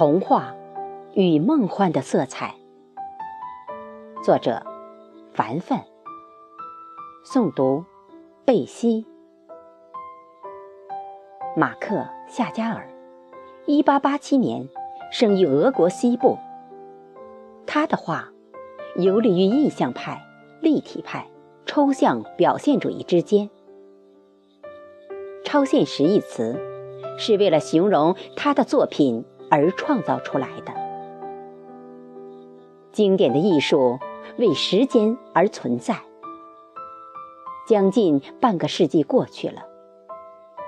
童话与梦幻的色彩。作者：凡凡。诵读：贝西。马克·夏加尔，一八八七年生于俄国西部。他的画游离于印象派、立体派、抽象表现主义之间。超现实一词是为了形容他的作品而创造出来的。经典的艺术为时间而存在。将近半个世纪过去了，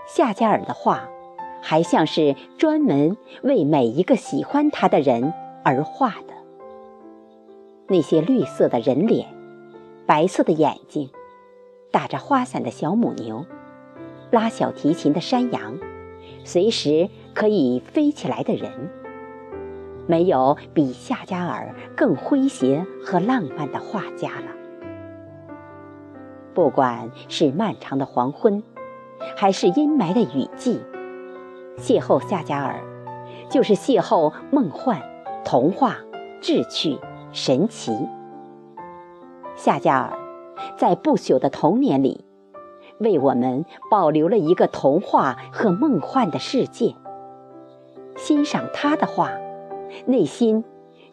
夏加尔的画还像是专门为每一个喜欢他的人而画的。那些绿色的人脸，白色的眼睛，打着花伞的小母牛，拉小提琴的山羊，随时可以飞起来的人，没有比夏加尔更诙谐和浪漫的画家了。不管是漫长的黄昏，还是阴霾的雨季，邂逅夏加尔，就是邂逅梦幻、童话、志趣。神奇。夏加尔在不朽的童年里，为我们保留了一个童话和梦幻的世界。欣赏他的画，内心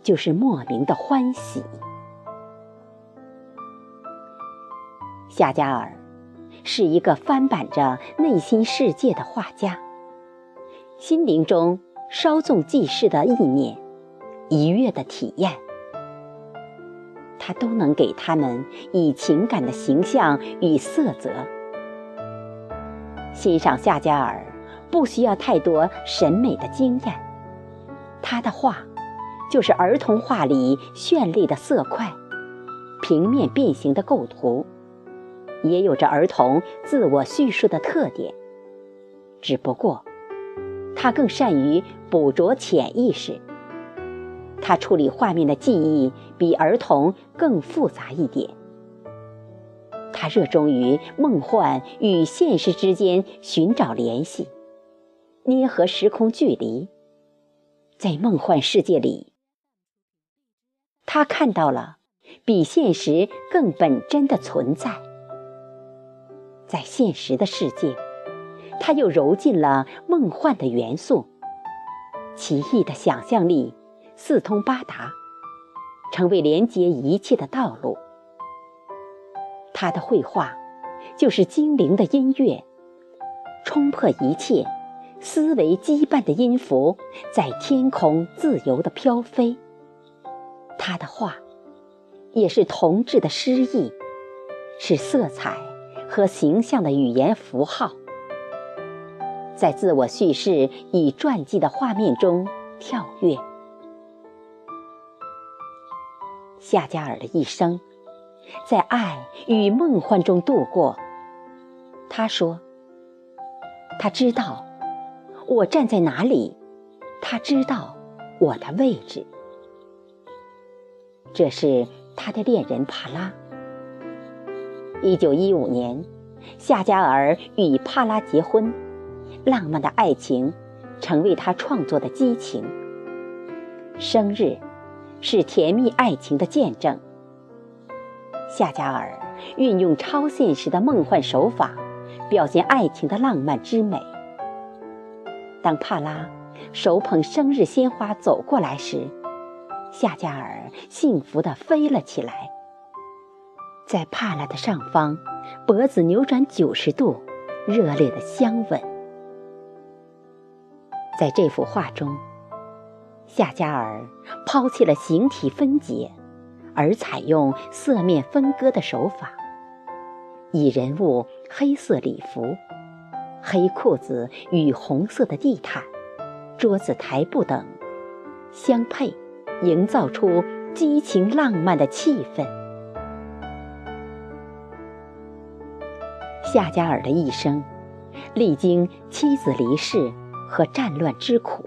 就是莫名的欢喜。夏加尔是一个翻版着内心世界的画家，心灵中稍纵即逝的意念，愉悦的体验。他都能给他们以情感的形象与色泽。欣赏夏加尔不需要太多审美的经验，他的画就是儿童画里绚丽的色块，平面变形的构图，也有着儿童自我叙述的特点。只不过，他更善于捕捉潜意识。他处理画面的技艺比儿童更复杂一点。他热衷于梦幻与现实之间寻找联系，捏合时空距离。在梦幻世界里，他看到了比现实更本真的存在。在现实的世界，他又揉进了梦幻的元素，奇异的想象力。四通八达，成为连接一切的道路。他的绘画就是精灵的音乐，冲破一切思维羁绊的音符，在天空自由地飘飞。他的画也是同志的诗意，是色彩和形象的语言符号，在自我叙事与传记的画面中跳跃。夏加尔的一生，在爱与梦幻中度过。他说：“他知道我站在哪里，他知道我的位置。”这是他的恋人帕拉。一九一五年，夏加尔与帕拉结婚，浪漫的爱情成为他创作的激情。生日。是甜蜜爱情的见证。夏加尔运用超现实的梦幻手法，表现爱情的浪漫之美。当帕拉手捧生日鲜花走过来时，夏加尔幸福地飞了起来，在帕拉的上方，脖子扭转九十度，热烈的相吻。在这幅画中。夏加尔抛弃了形体分解，而采用色面分割的手法，以人物黑色礼服、黑裤子与红色的地毯、桌子台布等相配，营造出激情浪漫的气氛。夏加尔的一生，历经妻子离世和战乱之苦。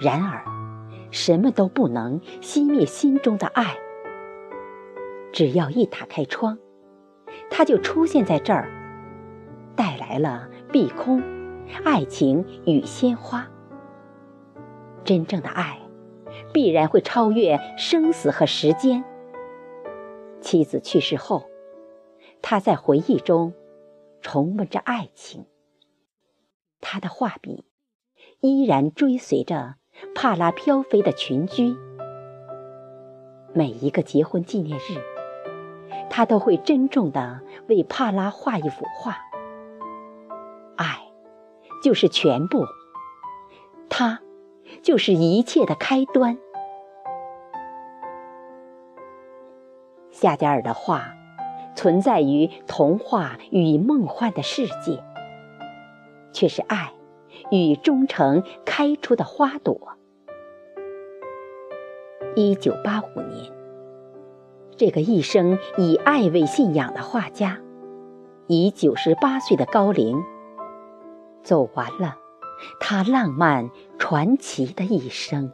然而，什么都不能熄灭心中的爱。只要一打开窗，他就出现在这儿，带来了碧空、爱情与鲜花。真正的爱，必然会超越生死和时间。妻子去世后，他在回忆中重温着爱情。他的画笔依然追随着帕拉飘飞的群居。每一个结婚纪念日，他都会珍重地为帕拉画一幅画。就是全部。它，就是一切的开端。夏加尔的画，存在于童话与梦幻的世界，却是爱与忠诚开出的花朵。一九八五年，这个一生以爱为信仰的画家，以九十八岁的高龄，走完了他浪漫传奇的一生。